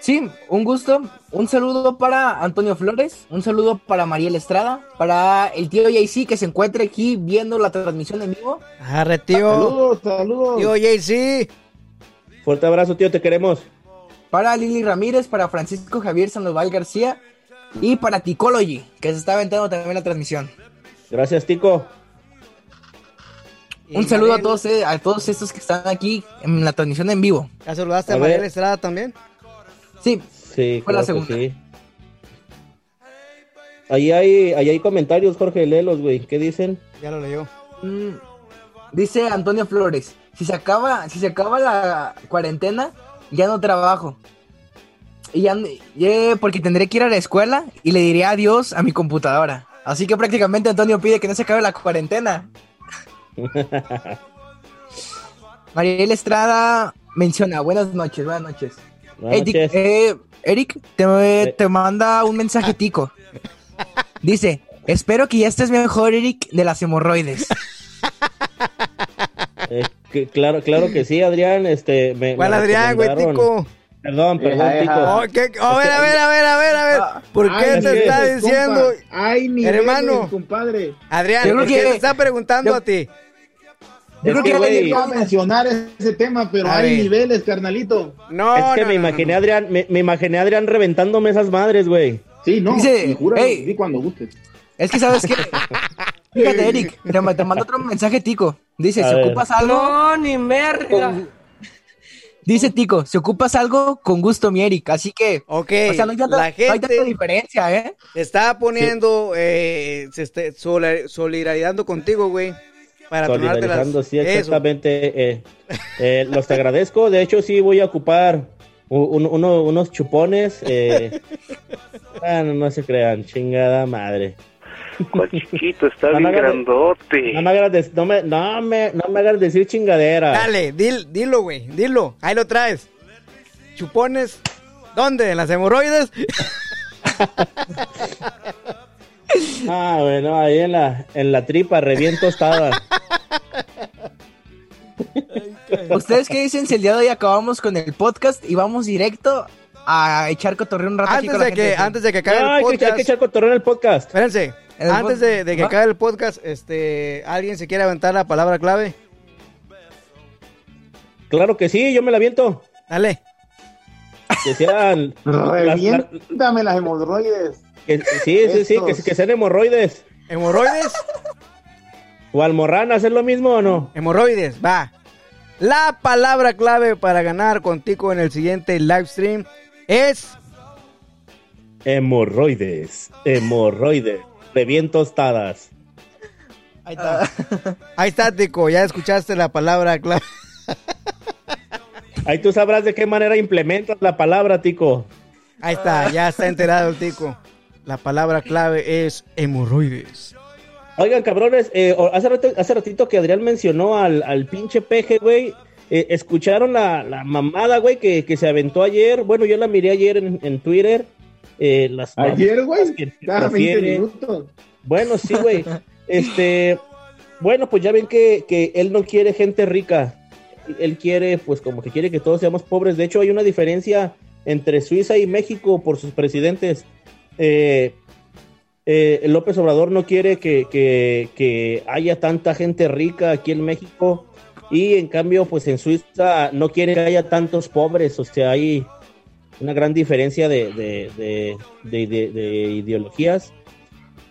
Sí, un gusto. Un saludo para Antonio Flores, un saludo para Mariel Estrada, para el tío JC que se encuentra aquí viendo la transmisión en vivo. Arre, tío. Saludos, saludos. Tío JC. Fuerte abrazo, tío, te queremos. Para Lili Ramírez, para Francisco Javier Sandoval García y para Ticology, que se está aventando también la transmisión. Gracias, Tico. Un saludo a todos, eh, a todos estos que están aquí en la transmisión en vivo. ¿Ya saludaste a, a Mariel Estrada también? Sí, sí fue la segunda. Sí. Ahí hay, ahí hay comentarios, Jorge, léelos, güey. ¿Qué dicen? Ya lo leyó. Mm, dice Antonio Flores, si se acaba, si se acaba la cuarentena, ya no trabajo. Y ya, porque tendré que ir a la escuela y le diré adiós a mi computadora. Así que prácticamente Antonio pide que no se acabe la cuarentena. Mariel Estrada menciona, buenas noches, buenas noches. Eh, Eric, te, te, manda un mensaje tico. Dice, espero que ya estés mejor, Eric, de las hemorroides. Eh, claro, claro que sí, Adrián. Este, me, ¿Cuál Adrián, güey, tico? Perdón, perdón, tico. Oh, a ver, a ver, a ver, a ver, a ver. ¿Por qué te está diciendo? Ay, mi hermano, compadre. Adrián, ¿por qué te está preguntando a ti? Yo creo que, que iba a mencionar ese tema, pero hay niveles, carnalito. No, es que me imaginé a Adrián, me, imaginé a Adrián reventándome esas madres, güey. Sí, no, Dice, jura, hey, cuando gustes. Es que sabes que. Fíjate, Eric, te, mando otro mensaje, Tico. Dice, si ocupas algo. No, ni merda. Dice Tico, si ocupas algo, con gusto, mi Eric. Así que. Ok. O sea, no hay tanta, la gente diferencia, ¿eh? Está poniendo. Eh, se está solidarizando contigo, güey. Para Solidarizando, las... sí, exactamente. Eh, eh, los te agradezco. De hecho, sí voy a ocupar unos chupones. Eh, ah, no, se crean, chingada madre. ¿Cuál chiquito? Está bien grandote. No me, hagas no, me, no, me, no me hagas decir chingadera. Dale, dilo, güey, dilo. Ahí lo traes. Chupones, ¿dónde? ¿En las hemorroides? ah, bueno, ahí en la, en la tripa, reviento tostada. ¿Ustedes qué dicen si el día de hoy acabamos con el podcast y vamos directo a echar cotorreo un rato antes de que Antes de que acabe el podcast. Hay que, echar cotorreo en el podcast. Espérense. Antes de, que acabe el podcast, este, ¿alguien se quiere aventar la palabra clave? Claro que sí, yo me la aviento. Dale. Que sean. Reviéntame las hemorroides. sí, sí, sí, que, que sean hemorroides. ¿Hemorroides? ¿O almorranas es lo mismo o no? Hemorroides, va. La palabra clave para ganar contigo en el siguiente live stream es... Hemorroides, hemorroides, de bien tostadas. Ahí está. Ahí está, Tico, ya escuchaste la palabra clave. Ahí tú sabrás de qué manera implementas la palabra, Tico. Ahí está, ya está enterado el Tico. La palabra clave es hemorroides. Oigan, cabrones, eh, hace, ratito, que Adrián mencionó al, pinche peje, güey. Eh, ¿Escucharon la, mamada, güey, que, se aventó ayer? Bueno, yo la miré ayer en, Twitter. Eh, las ¿Ayer, güey? Cada 20 minutos. Bueno, sí, güey. este, bueno, pues ya ven que, que él no quiere gente rica. Él quiere, pues como que quiere que todos seamos pobres. De hecho, hay una diferencia entre Suiza y México por sus presidentes. Eh, eh, López Obrador no quiere que, haya tanta gente rica aquí en México. Y en cambio pues en Suiza no quiere que haya tantos pobres, o sea, hay una gran diferencia de, ideologías.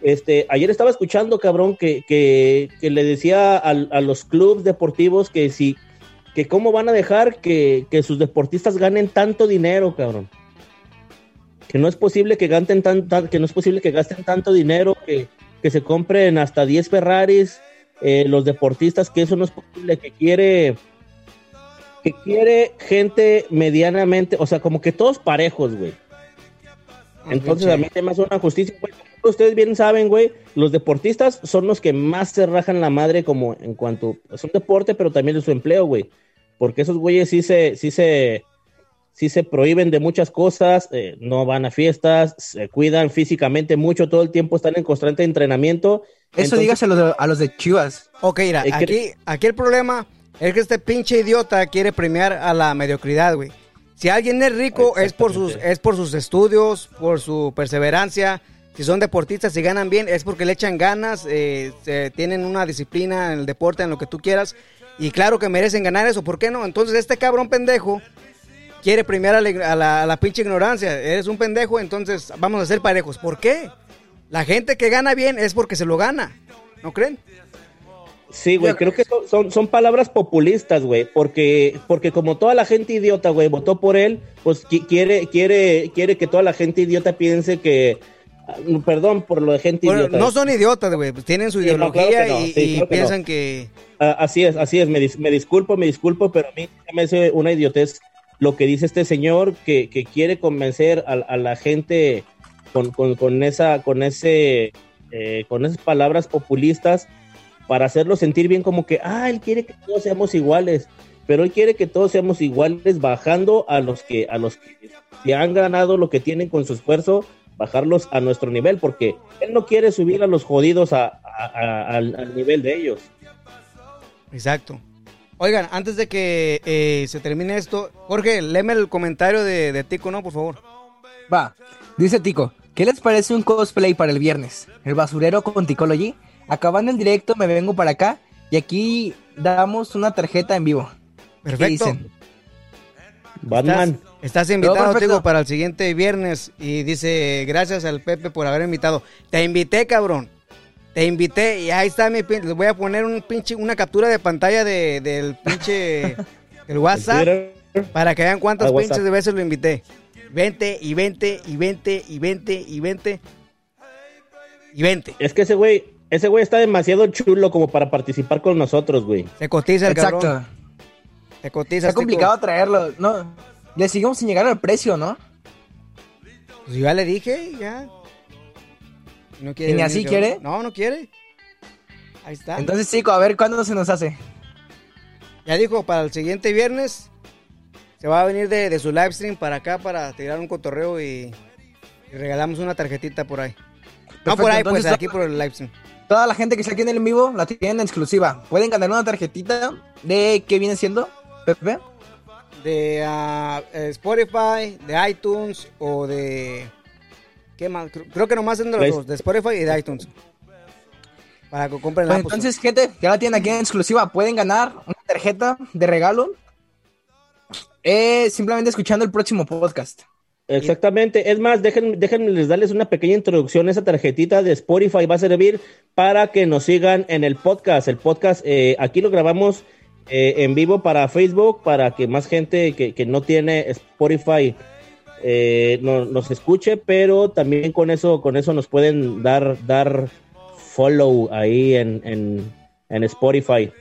Este, ayer estaba escuchando, cabrón, que, le decía a, a, los clubes deportivos que si, que cómo van a dejar que, que sus deportistas ganen tanto dinero, cabrón que no es posible que gasten tan, que no es posible que gasten tanto dinero, que, se compren hasta 10 Ferraris, eh, los deportistas, que eso no es posible, que quiere que quiere gente medianamente, o sea, como que todos parejos, güey. Entonces a mí me hace una justicia, Ustedes bien saben, güey, los deportistas son los que más se rajan la madre como en cuanto es un deporte, pero también es su empleo, güey. Porque esos güeyes sí se, sí se, sí se prohíben de muchas cosas, eh, no van a fiestas, se cuidan físicamente mucho, todo el tiempo están en constante entrenamiento. Eso dígase a los, de, Chivas. Ok, mira, aquí, aquí el problema es que este pinche idiota quiere premiar a la mediocridad, güey. Si alguien es rico es por sus es por sus estudios, por su perseverancia. Si son deportistas y ganan bien es porque le echan ganas, eh, tienen una disciplina en el deporte, en lo que tú quieras. Y claro que merecen ganar eso, ¿por qué no? Entonces este cabrón pendejo quiere premiar a la, pinche ignorancia. Eres un pendejo, entonces vamos a ser parejos. ¿Por qué? La gente que gana bien es porque se lo gana. ¿No creen? Sí, güey, creo que son, son, palabras populistas, güey, porque, porque como toda la gente idiota, güey, votó por él, pues quiere, quiere, quiere que toda la gente idiota piense que, ah, perdón por lo de gente idiota. No son idiotas, güey, pues tienen su ideología y, piensan que... Ah, así es, así es, me, me, disculpo, me disculpo, pero a mí me hace una idiotez lo que dice este señor que, quiere convencer a, la gente con, esa, con ese, eh, con esas palabras populistas para hacerlo sentir bien como que, ah, él quiere que todos seamos iguales, pero él quiere que todos seamos iguales bajando a los que, a los que han ganado lo que tienen con su esfuerzo, bajarlos a nuestro nivel, porque él no quiere subir a los jodidos al nivel de ellos. Exacto. Oigan, antes de que eh, se termine esto, Jorge, léeme el comentario de, Tico, ¿no? Por favor. Va, dice Tico, ¿qué les parece un cosplay para el viernes? El basurero con Ticology. Acabando el directo, me vengo para acá y aquí damos una tarjeta en vivo. Perfecto. Batman. Estás, invitado, digo, para el siguiente viernes. Y dice, gracias al Pepe por haber invitado. Te invité, cabrón. Te invité y ahí está mi Les voy a poner un pinche, una captura de pantalla de, del pinche el WhatsApp para que vean cuántas pinches de veces lo invité. 20 y 20 y 20 y 20 y 20 y 20. Es que ese güey, ese güey está demasiado chulo como para participar con nosotros, güey. Se cotiza el Exacto. cabrón. Se cotiza. Está complicado traerlo. No, le seguimos sin llegar al precio, ¿no? Pues ya le dije, ya. No quiere. ¿Y ni así quiere? No, no quiere. Ahí está. Entonces, chico, a ver cuándo se nos hace. Ya dijo, para el siguiente viernes se va a venir de, su live stream para acá para tirar un cotorreo y, regalamos una tarjetita por ahí. no por ahí, pues aquí por el live stream. Toda la gente que está aquí en el vivo la tienen en exclusiva. Pueden ganar una tarjetita de qué viene siendo, Pepe. De ah, Spotify, de iTunes o de ¿Qué más? Creo que nomás son de los dos, de Spotify y de iTunes. Para que compren la pues Entonces, gente, ya la tienen aquí en exclusiva. Pueden ganar una tarjeta de regalo. Eh, simplemente escuchando el próximo podcast. Exactamente. Es más, déjenme, déjenme darles una pequeña introducción. Esa tarjetita de Spotify va a servir para que nos sigan en el podcast. El podcast, eh, aquí lo grabamos eh, en vivo para Facebook, para que más gente que, que no tiene Spotify eh, no, nos escuche, pero también con eso, con eso nos pueden dar, dar follow ahí en, Spotify.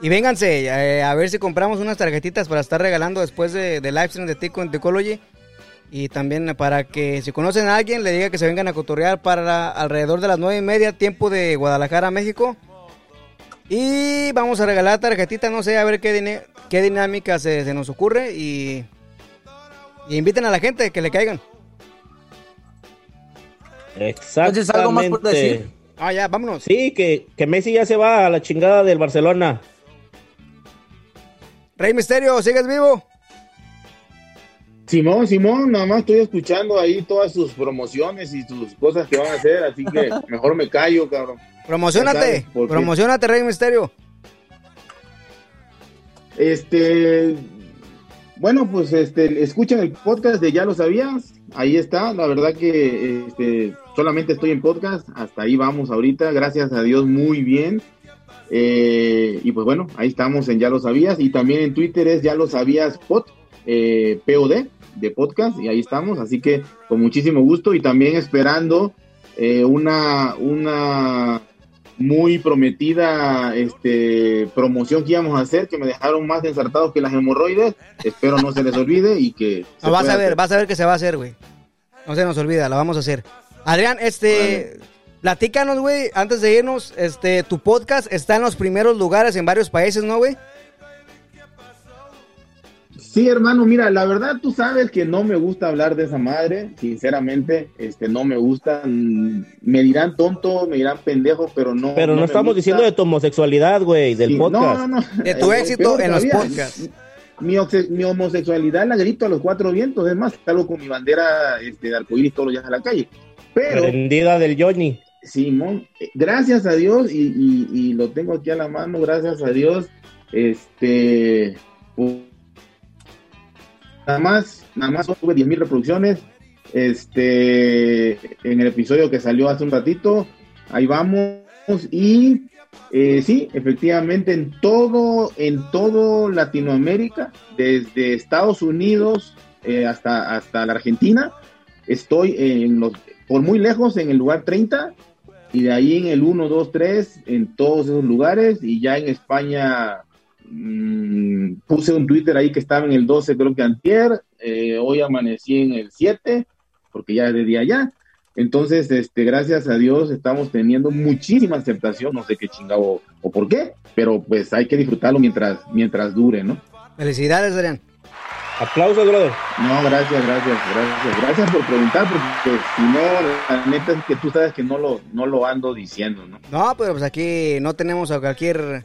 Y vénganse eh, a ver si compramos unas tarjetitas para estar regalando después de, de live stream de Tico en Ticology. Y también para que si conocen a alguien le diga que se vengan a cotorrear para alrededor de las nueve y media, tiempo de Guadalajara, México. Y vamos a regalar tarjetitas, no sé, a ver qué, qué dinámica se, se nos ocurre. Y y inviten a la gente que le caigan. Exactamente. algo más por decir? Ah, ya, vámonos. Sí, que, que Messi ya se va a la chingada del Barcelona. Rey Misterio, ¿sigues vivo? Simón, Simón, nada más estoy escuchando ahí todas sus promociones y sus cosas que van a hacer, así que mejor me callo, cabrón. Promocionate, promocionate, Rey Misterio. Este, bueno, pues este, escuchen el podcast de Ya lo sabías, ahí está, la verdad que este, solamente estoy en podcast, hasta ahí vamos ahorita, gracias a Dios muy bien. Eh, y pues bueno, ahí estamos en Ya lo sabías. Y también en Twitter es Ya lo sabías pod, eh, POD de podcast. Y ahí estamos, así que con muchísimo gusto. Y también esperando eh, una, una muy prometida este, promoción que íbamos a hacer, que me dejaron más ensartados que las hemorroides. Espero no se les olvide y que... vas a ver, vas a ver que se va a hacer, güey. No se nos olvida, la vamos a hacer. Adrián, este... Platícanos, güey, antes de irnos, este, tu podcast está en los primeros lugares en varios países, ¿no, güey? Sí, hermano, mira, la verdad tú sabes que no me gusta hablar de esa madre, sinceramente, este, no me gusta, me dirán tonto, me dirán pendejo, pero no. Pero no, estamos diciendo de tu homosexualidad, güey, del podcast. No, no, no. De tu éxito en los podcasts. Mi, mi, homosexualidad la grito a los cuatro vientos, es más, salgo con mi bandera este, de arcoíris todos los días a la calle. Pero. Prendida del Johnny. Simón, eh, gracias a Dios, y, y, y lo tengo aquí a la mano, gracias a Dios, este Nada más, nada más tuve 10.000 reproducciones. Este, en el episodio que salió hace un ratito, ahí vamos. Y eh, sí, efectivamente, en todo, en todo Latinoamérica, desde Estados Unidos eh, hasta, hasta la Argentina, estoy en los, por muy lejos en el lugar 30 y de ahí en el 1, 2, 3, en todos esos lugares y ya en España Mm, puse un Twitter ahí que estaba en el 12, creo que antier, eh, hoy amanecí en el 7, porque ya es de día ya. Entonces, este, gracias a Dios estamos teniendo muchísima aceptación, no sé qué chingado o por qué, pero pues hay que disfrutarlo mientras, mientras dure, ¿no? Felicidades, Adrián. Aplausos, brother. No, gracias, gracias, gracias. Gracias por preguntar, porque si no, la neta es que tú sabes que no lo, no lo ando diciendo, ¿no? No, pero pues aquí no tenemos a cualquier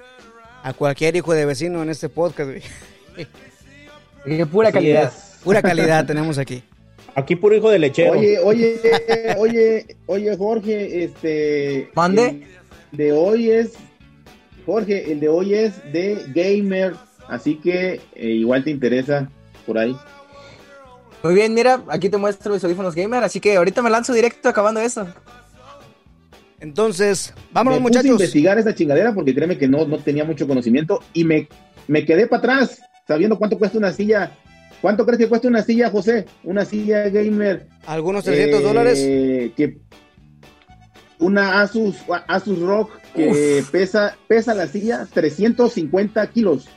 a cualquier hijo de vecino en este podcast, güey. pura calidad. Pura calidad tenemos aquí. Aquí puro hijo de lechero. Oye, oye, oye, oye, Jorge, este. ¿Mande? de hoy es. Jorge, el de hoy es de gamer. Así que eh, igual te interesa por ahí. Muy bien, mira, aquí te muestro mis audífonos gamer, así que ahorita me lanzo directo acabando eso. Entonces, vámonos me muchachos. Puse a investigar esa chingadera porque créeme que no, no tenía mucho conocimiento y me, me quedé para atrás sabiendo cuánto cuesta una silla. ¿Cuánto crees que cuesta una silla, José? Una silla gamer. Algunos 300 dólares. Eh, que una Asus, Asus Rock que pesa, pesa la silla 350 kilos.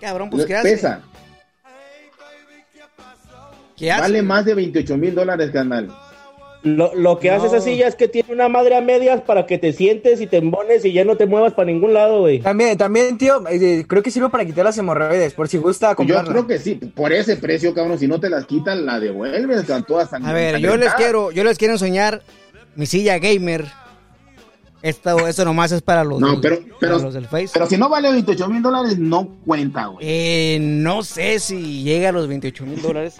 Cabrón, pues ¿qué hace? Pesa. Vale más de 28 mil dólares, canal. Lo, lo que hace esa silla es que tiene una madre a medias para que te sientes y te embones y ya no te muevas para ningún lado, güey. También, también, tío, eh, creo que sirve para quitar las hemorroides, por si gusta comprarla. Yo creo que sí, por ese precio, cabrón, si no te las quitan, la devuelves con todas A ver, yo les quiero, yo les quiero enseñar mi silla gamer. Esto, eso nomás es para los, no, pero, pero, los del Face. Pero si no vale 28 mil dólares, no cuenta, güey. Eh, no sé si llega a los 28 mil dólares.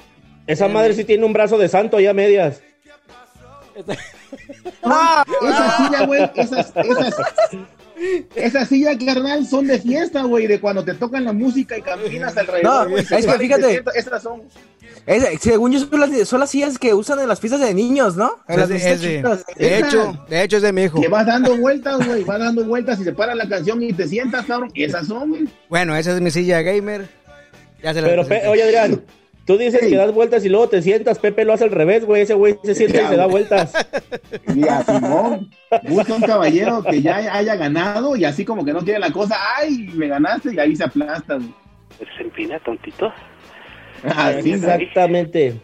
Esa madre sí tiene un brazo de santo allá a medias. Ah, esa silla, güey, esas, esas, esas sillas, carnal, son de fiesta, güey, de cuando te tocan la música y caminas alrededor. No, es que fíjate. Esas son. según yo, son las, son las, sillas que usan en las fiestas de niños, ¿no? En las de, de hecho, de hecho es de mi hijo. Que vas dando vueltas, güey, vas dando vueltas y se para la canción y te sientas, cabrón. Esas son, güey. Bueno, esa es mi silla gamer. Ya se Pero, oye, Adrián, Tú dices que das vueltas y luego te sientas, Pepe lo hace al revés, güey, ese güey se sienta y se da vueltas. Mira, Simón, busca un caballero que ya haya ganado y así como que no quiere la cosa, ay, me ganaste y ahí se aplasta. Güey. Se empina, tontito. Así Exactamente.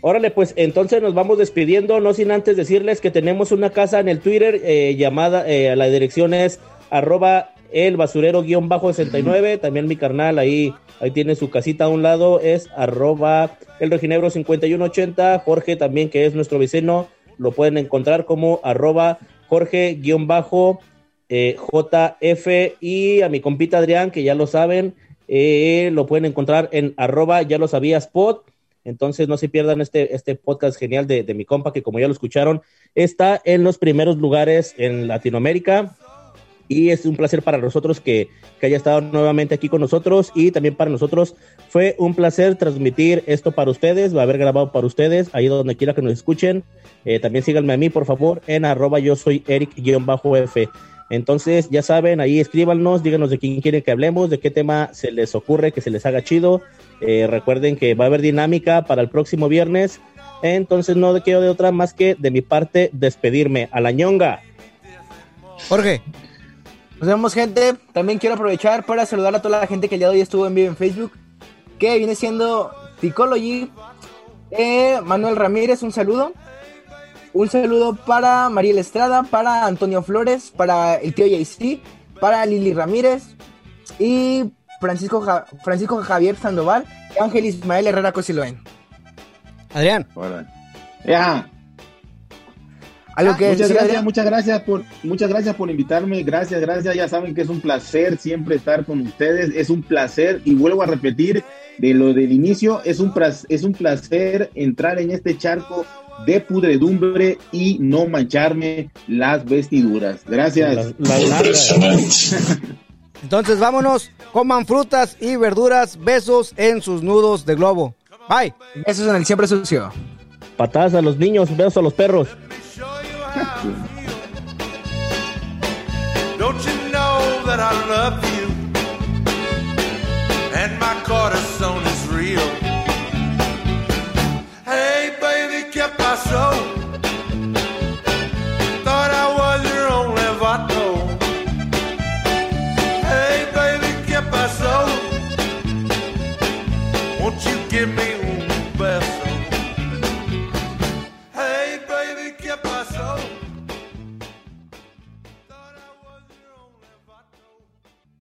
Órale, pues entonces nos vamos despidiendo, no sin antes decirles que tenemos una casa en el Twitter eh, llamada, eh, la dirección es arroba el basurero guion bajo 69, también mi carnal ahí Ahí tiene su casita a un lado, es arroba el reginebro 5180. Jorge también, que es nuestro vecino, lo pueden encontrar como arroba Jorge-JF. Eh, y a mi compita Adrián, que ya lo saben, eh, lo pueden encontrar en arroba ya lo sabía spot. Entonces no se pierdan este, este podcast genial de, de mi compa, que como ya lo escucharon, está en los primeros lugares en Latinoamérica y es un placer para nosotros que, haya estado nuevamente aquí con nosotros y también para nosotros fue un placer transmitir esto para ustedes, va a haber grabado para ustedes, ahí donde quiera que nos escuchen. Eh, también síganme a mí, por favor, en arroba yo soy Eric-F. Entonces, ya saben, ahí escríbanos, díganos de quién quieren que hablemos, de qué tema se les ocurre, que se les haga chido. Eh, recuerden que va a haber dinámica para el próximo viernes. Entonces, no quiero de otra más que de mi parte despedirme. A la ñonga. Jorge. Nos vemos, gente. También quiero aprovechar para saludar a toda la gente que el día de hoy estuvo en vivo en Facebook, que viene siendo Ticology. Eh, Manuel Ramírez, un saludo. Un saludo para Mariel Estrada, para Antonio Flores, para el tío JC, para Lili Ramírez y Francisco, Francisco Javier Sandoval y Ángel Ismael Herrera Cosiloen. Adrián. Ya muchas gracias, muchas gracias por, muchas gracias por invitarme, gracias, gracias, ya saben que es un placer siempre estar con ustedes, es un placer, y vuelvo a repetir de lo del inicio, es un, es un placer entrar en este charco de pudredumbre y no mancharme las vestiduras. Gracias. Entonces vámonos, coman frutas y verduras, besos en sus nudos de globo. Bye. Besos en el siempre sucio. Patadas a los niños, besos a los perros. Don't you know that I love you?